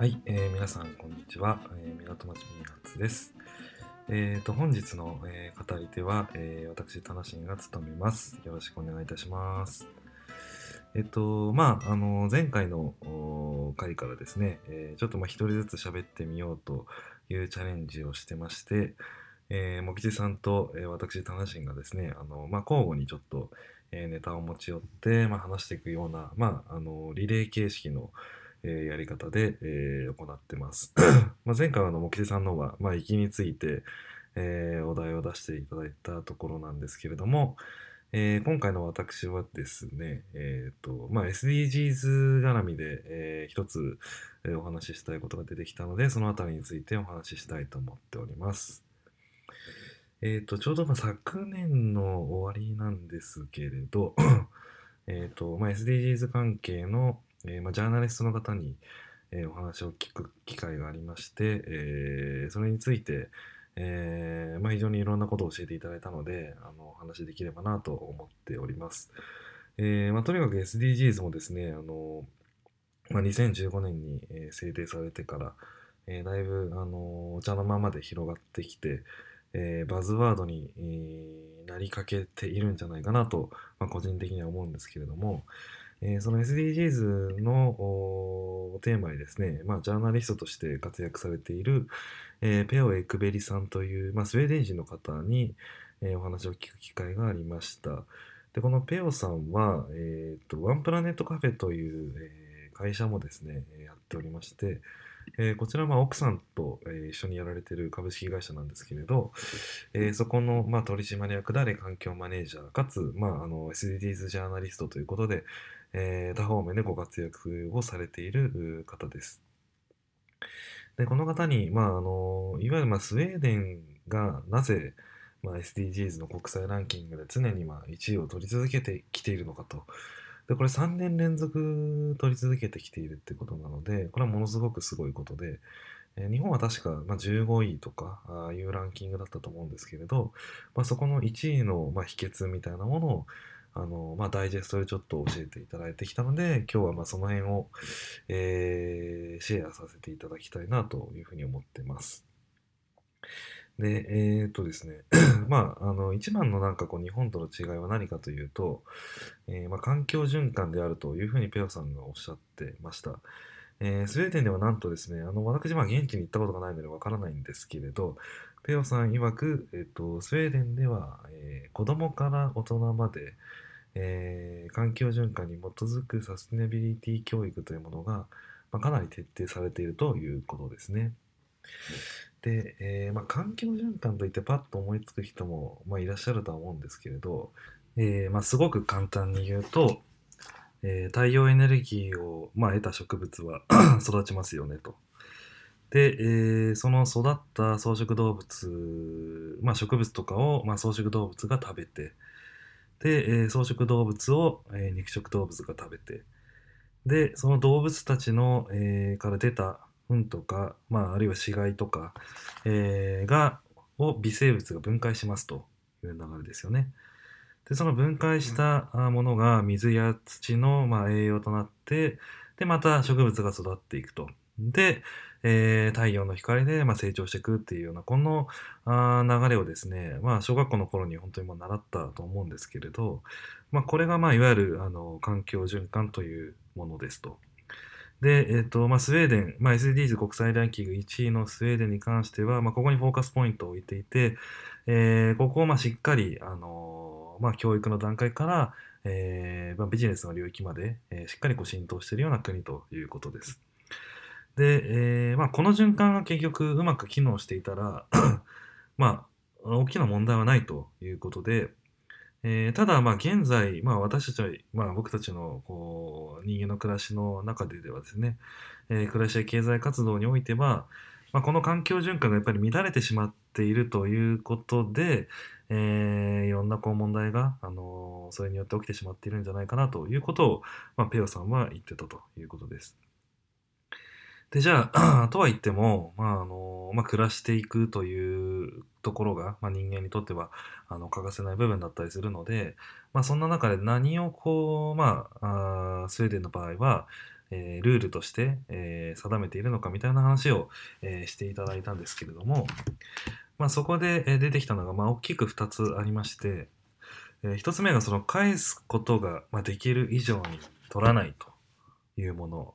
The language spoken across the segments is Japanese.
はい、えー皆さんこんにちは、えー、港町ミーナッツです。えー、と本日の、えー語り手は、えー私田無が務めます。よろしくお願いいたします。えっとまああの前回の回からですね、えーちょっとまあ一人ずつ喋ってみようというチャレンジをしてまして、えー、もきじさんと、えー私田無がですね、あのまあ交互にちょっと、えーネタを持ち寄って、まあ、話していくような、まあ、あのリレー形式のえーやり方で、えー行ってます。まあ前回はあの、もきじさんの方は、まあ、行きについて、えーお題を出していただいたところなんですけれども、えー今回の私はですね、えーとまあ、SDGs 絡みで、えー一つ、えーお話ししたいことが出てきたので、そのあたりについてお話ししたいと思っております。えーと、ちょうどまあ昨年の終わりなんですけれど、えーとまあ、SDGs 関係の、えーまあ、ジャーナリストの方に、えーお話を聞く機会がありまして、えーそれについて、えまあ、非常にいろんなことを教えていただいたのであのお話できればなと思っております。えまあ、とにかく SDGs もですねあの、まあ、2015年に、制定されてから、えだいぶあのお茶の間まで広がってきて、えーバズワードに、えーなりかけているんじゃないかなと、まあ、個人的には思うんですけれども、えーその SDGs のおテーマにですね、まあ、ジャーナリストとして活躍されている、えーペオ・エクベリさんという、まあ、スウェーデン人の方に、えーお話を聞く機会がありました。で、このペオさんは、えーと、ワンプラネットカフェという、えー会社もですね、やっておりまして、えーこちらは奥さんと、えー一緒にやられている株式会社なんですけれど、えーそこの、まあ、取締役であれ環境マネージャーかつ、まあ、あの SDGs ジャーナリストということで、えー多方面でご活躍をされている方です。でこの方に、まあ、あのいわゆる、まあ、スウェーデンがなぜ、まあ、SDGs の国際ランキングで常に、まあ、1位を取り続けてきているのかと。でこれ3年連続取り続けてきているってことなので、これはものすごくすごいことで、えー日本は確か、まあ、15位とかあいうランキングだったと思うんですけれど、まあ、そこの1位の、まあ、秘訣みたいなものをあの、まあ、ダイジェストでちょっと教えていただいてきたので今日はまあその辺を、えーシェアさせていただきたいなというふうに思ってます。で、えーっとですね、まあ、あの、一番のなんかこう日本との違いは何かというと、えーまあ、環境循環であるというふうにペオさんがおっしゃってました。えースウェーデンではなんとですね、あの、私、ま、現地に行ったことがないのでわからないんですけれど、ペオさん曰く、えっと、スウェーデンでは、えー子供から大人まで、えー環境循環に基づくサステナビリティ教育というものが、まあ、かなり徹底されているということですね。で、えーまあ、環境循環といってパッと思いつく人も、まあ、いらっしゃるとは思うんですけれど、えーまあ、すごく簡単に言うと、えー太陽エネルギーを、まあ、得た植物は 育ちますよねと。で、えーその育った草食動物、まあ、植物とかを、まあ、草食動物が食べて、で、えー草食動物を、えー肉食動物が食べて、で、その動物たちの、えーから出た糞とか、まあ、あるいは死骸とか、えーが、を微生物が分解しますという流れですよね。で、その分解したあものが水や土の、まあ、栄養となって、で、また植物が育っていくと。で、えー太陽の光で、まあ、成長していくっていうような、このあー流れをですね、まあ、小学校の頃に本当にもう習ったと思うんですけれど、まあ、これが、まあ、いわゆるあの環境循環というものですと。で、えっ、と、まあ、スウェーデン、まあ、SDGs 国際ランキング1位のスウェーデンに関しては、まあ、ここにフォーカスポイントを置いていて、えーここをまあしっかり、あのーまあ、教育の段階から、えーまあ、ビジネスの領域まで、えーしっかりこう浸透しているような国ということです。で、えーまあ、この循環が結局うまく機能していたら、まあ、大きな問題はないということで、えーただ、まあ、現在、まあ、私たちは、まあ、僕たちのこう人間の暮らしの中でではですね、えー暮らしや経済活動においては、まあ、この環境循環がやっぱり乱れてしまっているということで、えーいろんなこう問題が、あのそれによって起きてしまっているんじゃないかなということを、まあ、ペオさんは言ってたということです。で、じゃあ、とは言っても、まあ、あの、まあ、暮らしていくというところが、まあ、人間にとっては、あの、欠かせない部分だったりするので、まあ、そんな中で何をこう、まあ、あスウェーデンの場合は、えー、ルールとして、えー、定めているのかみたいな話を、えー、していただいたんですけれども、まあ、そこで、出てきたのが、まあ、大きく2つありまして、えー、1つ目がその返すことが、ま、できる以上に取らないというもの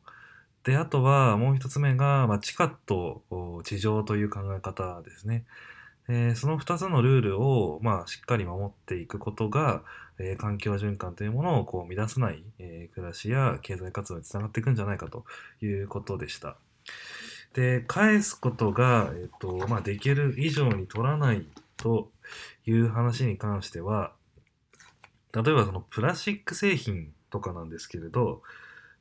であとはもう1つ目が、まあ、地下と地上という考え方ですね。えー、その2つのルールを、まあ、しっかり守っていくことが、えー、環境循環というものをこう乱さない、えー、暮らしや経済活動につながっていくんじゃないかということでした。で、返すことが、えーとまあ、できる以上に取らないという話に関しては、例えばそのプラスチック製品とかなんですけれど、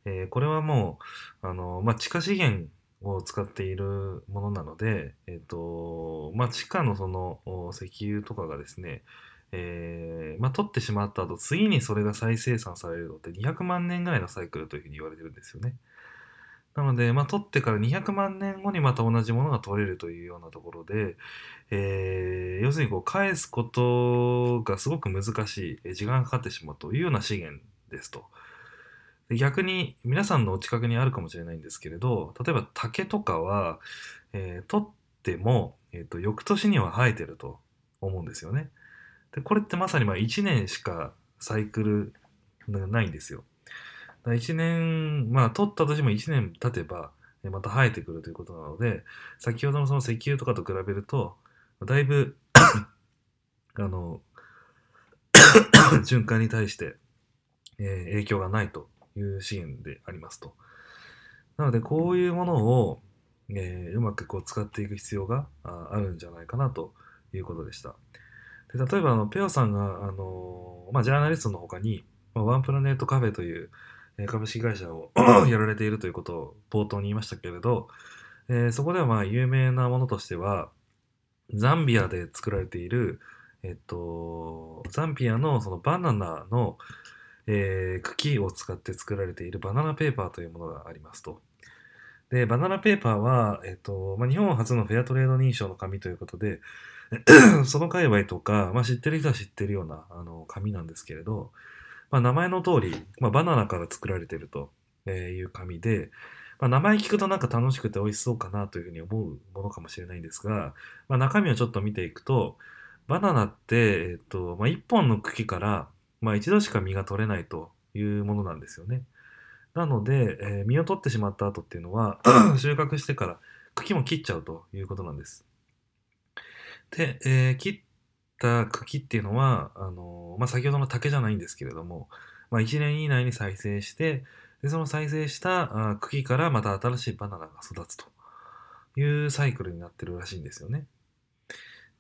えー、これはもう、あのまあ、地下資源を使っているものなので、えっ、と、まあ、地下のその石油とかがですね、えー、まあ、取ってしまった後、次にそれが再生産されるのって200万年ぐらいのサイクルというふうに言われてるんですよね。なので、まあ、取ってから200万年後にまた同じものが取れるというようなところで、えー、要するにこう返すことがすごく難しい、時間がかかってしまうというような資源ですと。逆に皆さんのお近くにあるかもしれないんですけれど例えば竹とかは、えー、取っても、えーと、翌年には生えてると思うんですよね。でこれってまさにまあ1年しかサイクルないんですよ。だ1年まあ取ったとしても1年経てばまた生えてくるということなので先ほどのその石油とかと比べるとだいぶ あの 循環に対して、え、影響がないという資源でありますと。なので、こういうものを、え、うまくこう使っていく必要があるんじゃないかなということでした。で例えば、あのペオさんが、あのまあ、ジャーナリストの他に、まあ、ワンプラネットカフェという、株式会社を やられているということを冒頭に言いましたけれど、えー、そこではまあ有名なものとしては、ザンビアで作られている、えっと、ザンビアのそのバナナの、えー、茎を使って作られているバナナペーパーというものがありますと。で、バナナペーパーは、えっ、と、まあ、日本初のフェアトレード認証の紙ということで、その界隈とか、まあ、知ってる人は知ってるようなあの紙なんですけれど、まあ、名前の通り、まあ、バナナから作られてるという紙で、まあ、名前聞くとなんか楽しくて美味しそうかなというふうに思うものかもしれないんですが、まあ、中身をちょっと見ていくと、バナナって、えっとまあ、1本の茎からまあ一度しか実が取れないというものなんですよね。なので、えー、実を取ってしまった後っていうのは 収穫してから茎も切っちゃうということなんです。で、えー、切った茎っていうのは、あの、まあ、先ほどの竹じゃないんですけれども、まあ、1年以内に再生して、でその再生した茎からまた新しいバナナが育つというサイクルになってるらしいんですよね。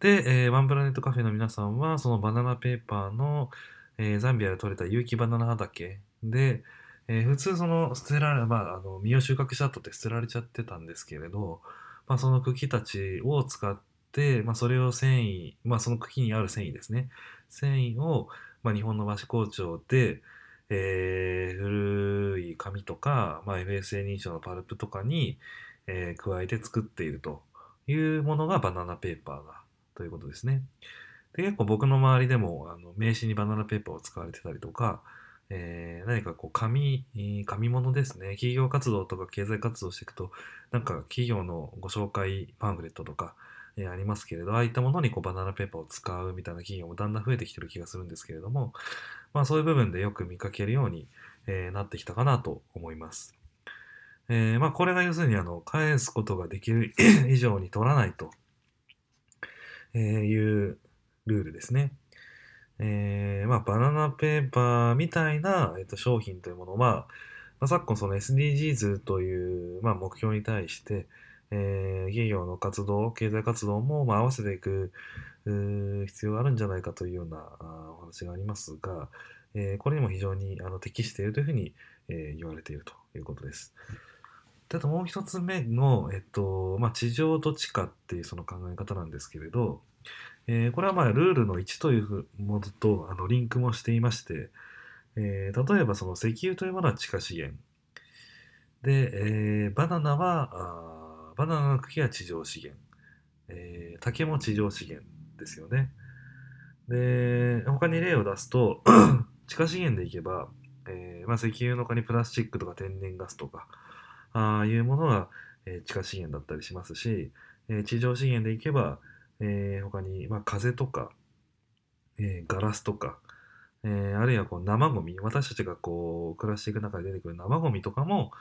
で、えー、ワンプラネットカフェの皆さんは、そのバナナペーパーの、えー、ザンビアで採れた有機バナナ畑で、えー、普通その捨てられ、まあ、あの実を収穫した後って捨てられちゃってたんですけれど、まあ、その茎たちを使って、まあ、それを繊維、まあ、その茎にある繊維ですね繊維を、まあ、日本の和紙工場で、えー、古い紙とか、まあ、FSA 認証のパルプとかに、えー、加えて作っているというものがバナナペーパーだということですね。で結構僕の周りでもあの名刺にバナナペーパーを使われてたりとか、えー、何かこう紙、紙物ですね。企業活動とか経済活動していくと、なんか企業のご紹介パンフレットとか、え、ありますけれど、ああいったものにこうバナナペーパーを使うみたいな企業もだんだん増えてきてる気がするんですけれども、まあそういう部分でよく見かけるように、え、なってきたかなと思います。えー、まあこれが要するにあの返すことができる 以上に取らないと、えいうルールですね。えー、まあ、バナナペーパーみたいな、えー、と商品というものは、まあ、昨今その SDGs という、まあ、目標に対して、えー、企業の活動、経済活動も、まあ、合わせていく必要があるんじゃないかというようなお話がありますが、えー、これにも非常にあの適しているというふうに、えー、言われているということです。であともう一つ目の、えっとまあ、地上と地下っていうその考え方なんですけれど、えー、これはまあルールの1というものとあのリンクもしていまして、えー、例えばその石油というものは地下資源で、えー、バナナはあバナナの茎は地上資源、えー、竹も地上資源ですよね。で他に例を出すと 地下資源でいけば、えーまあ、石油の他にプラスチックとか天然ガスとかああいうものが、えー地下資源だったりしますし、えー地上資源でいけば、えー他に、まあ、風とか、えーガラスとか、えーあるいはこう生ゴミ。私たちがこう暮らしていく中で出てくる生ゴミとかも、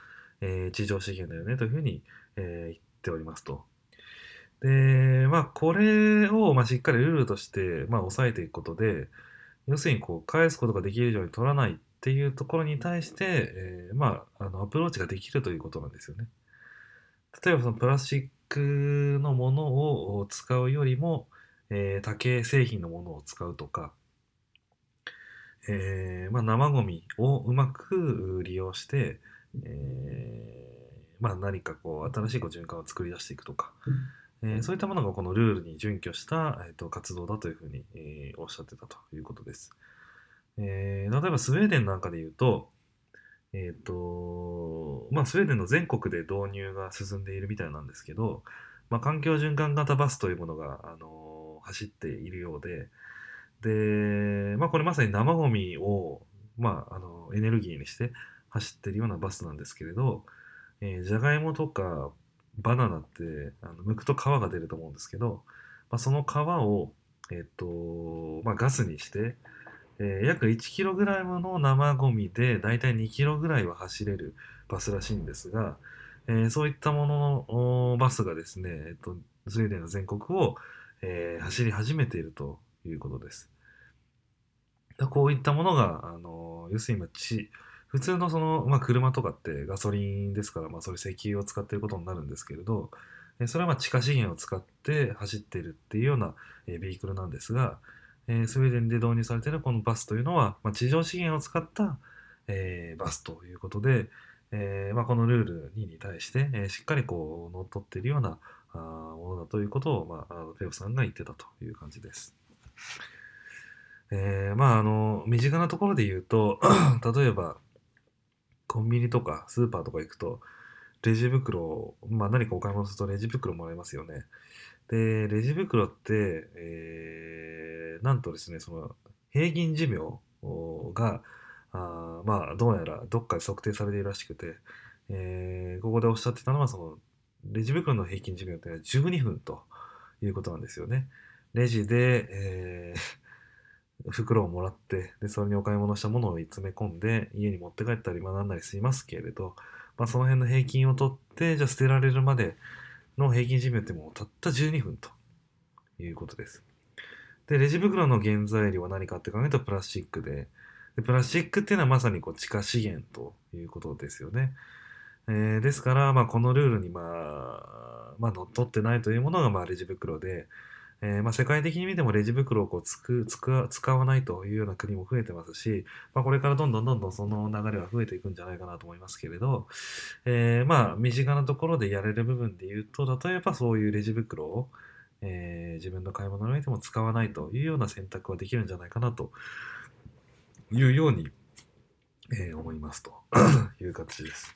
えー地上資源だよねというふうに、えー言っておりますと。でまあこれを、まあ、しっかりルールとして、まあ、抑えていくことで要するにこう返すことができるように取らないっていうところに対して、えーまあ、あのアプローチができるということなんですよね。例えばそのプラスチックのものを使うよりも、えー多形製品のものを使うとか、えーまあ、生ゴミをうまく利用して、えーまあ、何かこう新しいこう循環を作り出していくとか、えーそういったものがこのルールに準拠した、えー、と活動だというふうに、えーおっしゃってたということです。えー例えばスウェーデンなんかで言うと、えっ、と、まあ、スウェーデンの全国で導入が進んでいるみたいなんですけど、まあ、環境循環型バスというものが、あの走っているようで、で、まあ、これまさに生ゴミを、まあ、あのエネルギーにして走ってるようなバスなんですけれど、えーじゃがいもとかバナナってあの剥くと皮が出ると思うんですけど、まあ、その皮を、えっ、と、まあ、ガスにして、えー約 1kg の生ゴミでだいたい 2km ぐらいは走れるバスらしいんですが、えーそういったもののバスがですね、えっと、スウェーデンの全国を、えー走り始めているということです。こういったものが、あの要するに今ち普通のその、まあ、車とかってガソリンですから、まあ、それ石油を使っていることになるんですけれど、それはまあ地下資源を使って走っているっていうような、えービークルなんですが、えスウェーデンで導入されているこのバスというのは、まあ、地上資源を使った、えーバスということで、えーまあ、このルールに対して、えーしっかりこう乗っ取っているようなあものだということを、まあ、ペオさんが言ってたという感じです。えーまああの身近なところで言うと 例えばコンビニとかスーパーとか行くとレジ袋、まあ、何かお買い物するとレジ袋もらえますよね。でレジ袋って、えーなんとですねその平均寿命があまあどうやらどっかで測定されているらしくて、えーここでおっしゃってたのはそのレジ袋の平均寿命っていうのは12分ということなんですよね。レジで、えー袋をもらってでそれにお買い物したものを詰め込んで家に持って帰ったり学んだりしますけれど、まあ、その辺の平均を取ってじゃあ捨てられるまでの平均寿命ってもうたった12分ということです。でレジ袋の原材料は何かって考えるとプラスチックででプラスチックっていうのはまさにこう地下資源ということですよね。えーですから、まあ、このルールに、まあまあ、乗っ取ってないというものが、まあ、レジ袋で、えーまあ、世界的に見てもレジ袋をこうつくつく使わないというような国も増えてますし、まあ、これからどんどんどんどんその流れは増えていくんじゃないかなと思いますけれど、えーまあ身近なところでやれる部分で言うと例えばそういうレジ袋を、えー自分の買い物においても使わないというような選択はできるんじゃないかなというように、えー思いますと いう形です。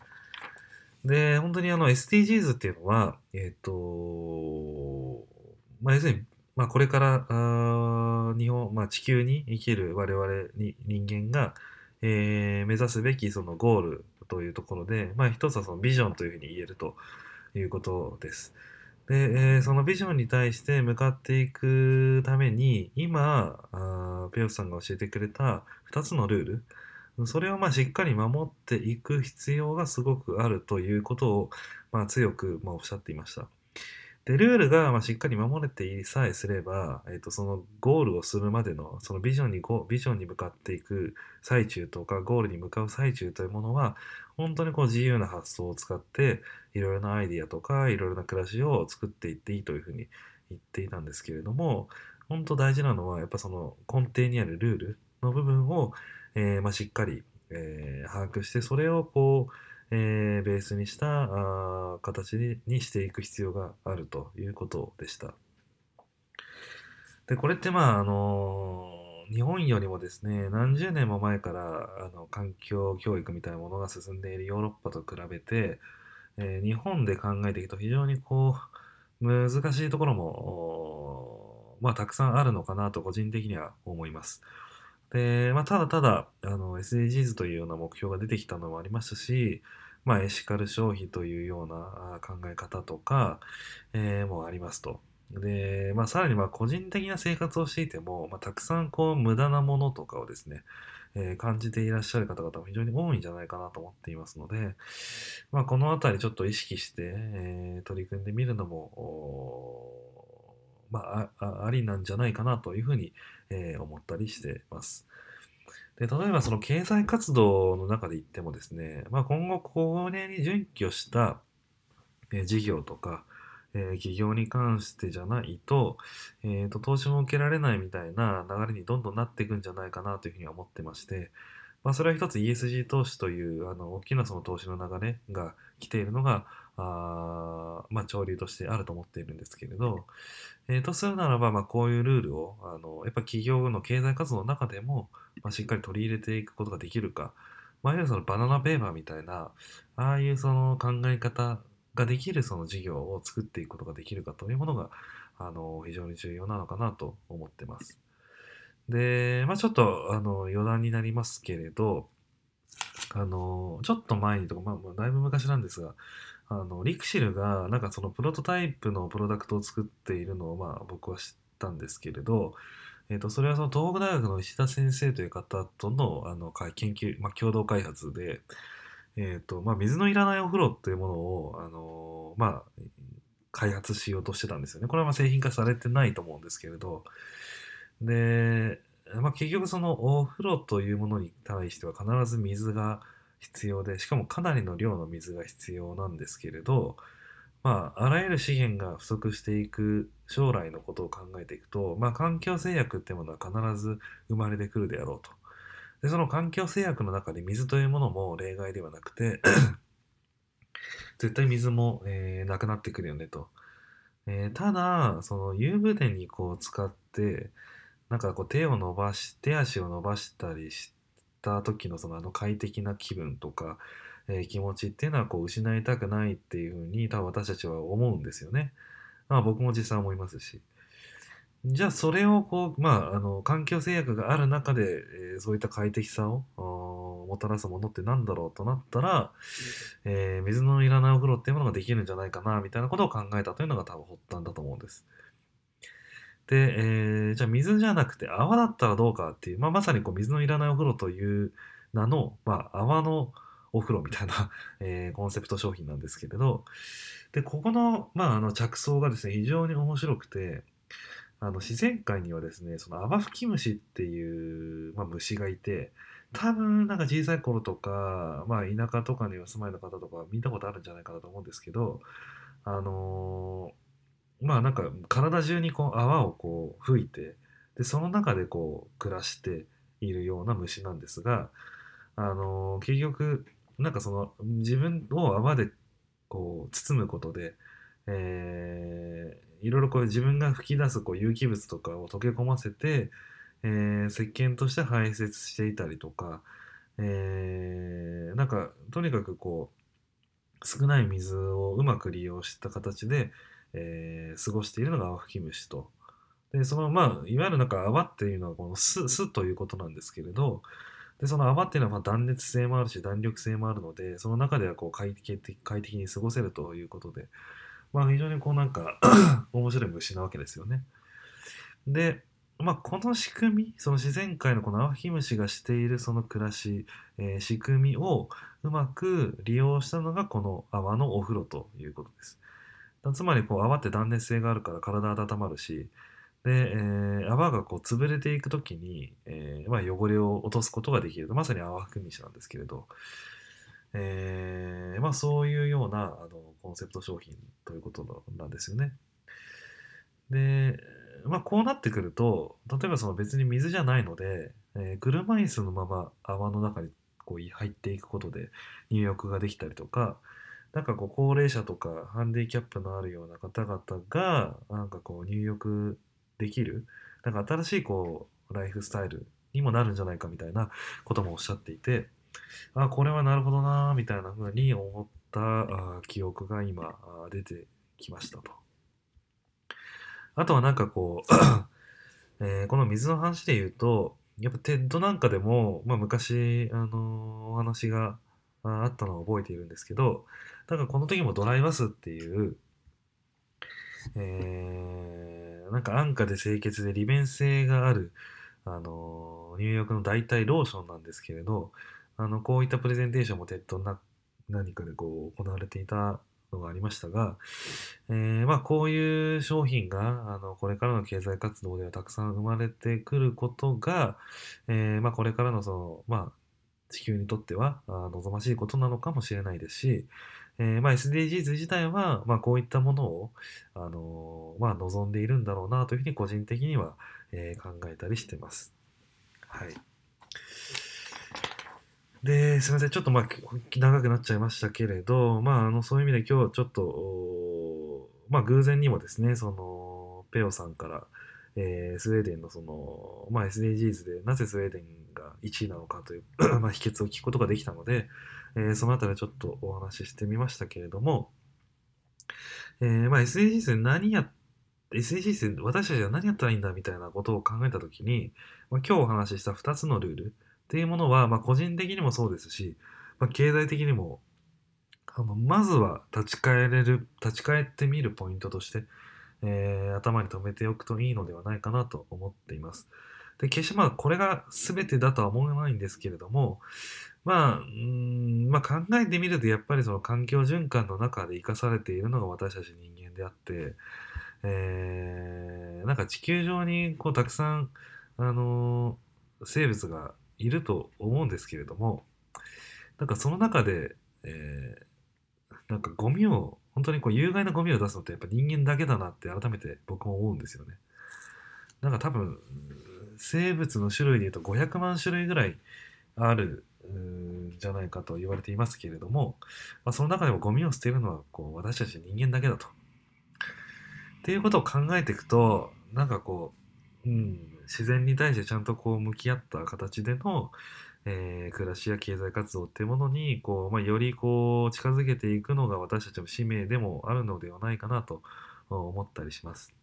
で、本当にあの SDGs っていうのは、えっ、と、まあ、要するに、まあ、これからあ日本、まあ、地球に生きる我々に人間が、えー目指すべきそのゴールというところで、まあ、一つはそのビジョンというふうに言えるということです。で、えーそのビジョンに対して向かっていくために、今、あペヨスさんが教えてくれた2つのルール、それをまあしっかり守っていく必要がすごくあるということを、まあ、強くまあおっしゃっていました。で、ルールがまあしっかり守れていさえすれば、えっとそのゴールをするまでの、そのビジョンにゴビジョンに向かっていく最中とか、ゴールに向かう最中というものは、本当にこう自由な発想を使って、いろいろなアイディアとか、いろいろな暮らしを作っていっていいというふうに言っていたんですけれども、本当大事なのは、やっぱその根底にあるルールの部分を、えーま、しっかり、えー把握して、それをこう、えーベースにしたあ形にしていく必要があるということでした。で、これってまあ、あのー日本よりもですね、何十年も前からあの環境教育みたいなものが進んでいるヨーロッパと比べて、えー日本で考えていくと非常にこう、難しいところも、まあ、たくさんあるのかなと個人的には思います。で、まあ、ただただあの SDGs というような目標が出てきたのもありましたし、まあ、エシカル消費というような考え方とか、えー、もありますと。で、まあ、さらにまあ個人的な生活をしていても、まあ、たくさんこう無駄なものとかをですね、えー、感じていらっしゃる方々も非常に多いんじゃないかなと思っていますので、まあ、このあたりちょっと意識して、えー、取り組んでみるのも、まあ、ありなんじゃないかなというふうに、え、思ったりしてます。で例えばその経済活動の中で言ってもですね、まあ、今後これに準拠した、え、事業とか、え、企業に関してじゃないと,、えーと、投資も受けられないみたいな流れにどんどんなっていくんじゃないかなというふうに思ってまして、まあ、それは一つ ESG 投資というあの大きなその投資の流れが来ているのがあ、まあ、潮流としてあると思っているんですけれど、えー、とするならば、まあ、こういうルールをあのやっぱ企業の経済活動の中でも、まあ、しっかり取り入れていくことができるか、まあ、いわゆるそのバナナペーパーみたいなああいうその考え方ができるその事業を作っていくことができるかというものが、あの、非常に重要なのかなと思ってます。で、まあちょっと、あの、余談になりますけれど、あの、ちょっと前にとか、まあ、だいぶ昔なんですが、あの、リクシルが、なんかそのプロトタイプのプロダクトを作っているのを、まあ僕は知ったんですけれど、えっ、ー、と、それはその東北大学の石田先生という方との、あの、研究、まあ共同開発で、えっ、ー、と、まあ、水のいらないお風呂っていうものを、あの、まあ、開発しようとしてたんですよね。これはまあ製品化されてないと思うんですけれど、で、まあ、結局そのお風呂というものに対しては必ず水が必要で、しかもかなりの量の水が必要なんですけれど、まあ、あらゆる資源が不足していく将来のことを考えていくと、まあ、環境制約っていうものは必ず生まれてくるであろうと。で、その環境制約の中で水というものも例外ではなくて絶対水も、えー、なくなってくるよねと。えー、ただ、その湯船にこう使って、なんかこう手を伸ばし、手足を伸ばしたりした時のそのあの快適な気分とか、えー、気持ちっていうのはこう失いたくないっていうふうに多分私たちは思うんですよね。まあ僕も実際思いますし。じゃあそれをこう、まあ、あの環境制約がある中で、えー、そういった快適さをもたらすものって何だろうとなったら、えー、水のいらないお風呂っていうものができるんじゃないかなみたいなことを考えたというのが多分発端だと思うんです。で、えー、じゃあ水じゃなくて泡だったらどうかっていう、まあ、まさにこう水のいらないお風呂という名の、まあ、泡のお風呂みたいな、えー、コンセプト商品なんですけれど、で、ここの、まあ、あの着想がですね、非常に面白くて、あの自然界にはですね、そのアバフキムシっていう、まあ、虫がいて、多分なんか小さい頃とか、まあ、田舎とかにお住まいの方とか見たことあるんじゃないかなと思うんですけど、あのー、まあなんか体中にこう泡をこう吹いて、で、その中でこう暮らしているような虫なんですが、あのー、結局、なんかその自分を泡でこう包むことで、えー、いろいろこう自分が吹き出すこう有機物とかを溶け込ませて、えー、石鹸として排泄していたりとか、えー、なんかとにかくこう少ない水をうまく利用した形で、えー、過ごしているのがアワフキムシと。でそのまあいわゆるなんか泡っていうのはこの酢酢ということなんですけれどでその泡っていうのはまあ断熱性もあるし弾力性もあるのでその中ではこう快適快適に過ごせるということで、まあ非常にこうなんか 面白い虫なわけですよね。で、まあこの仕組み、その自然界のこのアワヒムシがしているその暮らし、えー、仕組みをうまく利用したのがこの泡のお風呂ということです。つまりこう泡って断熱性があるから体温まるし、で、えー、泡がこう潰れていくときに、えーまあ、汚れを落とすことができる。まさに泡含みしなんですけれど、えー、まあそういうようなあのコンセプト商品ということなんですよね。で、まあこうなってくると、例えばその別に水じゃないので、えー、車椅子のまま泡の中にこう入っていくことで入浴ができたりとか、なんかこう高齢者とかハンディキャップのあるような方々がなんかこう入浴できる、なんか新しいこうライフスタイルにもなるんじゃないかみたいなこともおっしゃっていて、あ、これはなるほどな、みたいな風に思ったあ記憶が今出てきましたと。あとはなんかこう えー、この水の話で言うと、やっぱ TED なんかでも、まあ、昔、あのお話があったのを覚えているんですけど、だかこの時も DryBath っていう、えー、なんか安価で清潔で利便性がある、あの入浴の代替ローションなんですけれど、あのこういったプレゼンテーションも TED なんかでこう行われていたのがありましたが、えー、まあ、こういう商品があのこれからの経済活動ではたくさん生まれてくることが、えー、まあ、これからのその、まあ、地球にとっては望ましいことなのかもしれないですし、えー、まあ、SDGs 自体は、まあ、こういったものを、あのまあ、望んでいるんだろうなというふうに個人的には、え考えたりしてます。はい。で、すみません。ちょっとまあ、長くなっちゃいましたけれど、まあ、あの、そういう意味で今日ちょっと、まあ、偶然にもですね、その、ペオさんから、えー、スウェーデンのその、まあ、SDGs でなぜスウェーデンが1位なのかという まあ、秘訣を聞くことができたので、えー、そのあたりちょっとお話ししてみましたけれども、えー、まあ、SDGs で何や SDGs で私たちは何やったらいいんだみたいなことを考えたときに、まあ、今日お話しした2つのルール、っていうものは、まあ、個人的にもそうですし、まあ、経済的にもあのまずは立ち返れる立ち返ってみるポイントとして、えー、頭に留めておくといいのではないかなと思っています。で決してまあこれが全てだとは思わないんですけれども、まあ、うんまあ、考えてみるとやっぱりその環境循環の中で生かされているのが私たち人間であって、えー、なんか地球上にこうたくさん、あのー、生物がいると思うんですけれどもなんかその中で、えー、なんかゴミを本当にこう有害なゴミを出すのってやっぱ人間だけだなって改めて僕も思うんですよね。なんか多分生物の種類でいうと500万種類ぐらいあるんじゃないかと言われていますけれども、まあ、その中でもゴミを捨てるのはこう私たち人間だけだと。っていうことを考えていくとなんかこう、うん、自然に対してちゃんとこう向き合った形での、えー、暮らしや経済活動っていうものにこう、まあ、よりこう近づけていくのが私たちの使命でもあるのではないかなと思ったりします。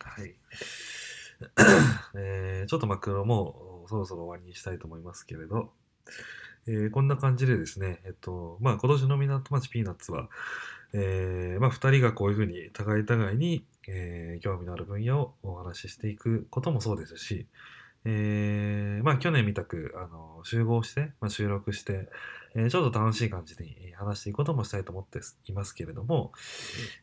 はい。えー、ちょっとマクロもそろそろ終わりにしたいと思いますけれど、えー、こんな感じでですね、えっと、まあ今年の港町ピーナッツは、えー、まあ2人がこういうふうに互い互いにえー、興味のある分野をお話ししていくこともそうですし、えー、まあ去年みたくあの集合して、まあ、収録して、えー、ちょっと楽しい感じに話していくこともしたいと思っていますけれども、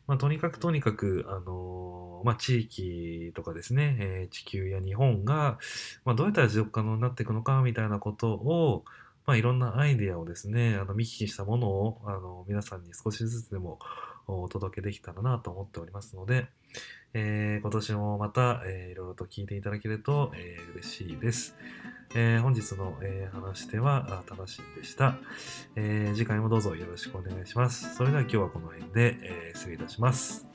まあ、とにかくとにかく、あのまあ、地域とかですね、え地球や日本が、まあ、どうやったら持続可能になっていくのかみたいなことを、まあ、いろんなアイデアをですね、あの見聞きしたものをあの皆さんに少しずつでもお届けできたらなと思っておりますので、えー、今年もまた、えー、いろいろと聞いていただけると、えー、嬉しいです。えー、本日の、えー、話し手は楽しんでした、えー。次回もどうぞよろしくお願いします。それでは今日はこの辺で、えー、失礼いたします。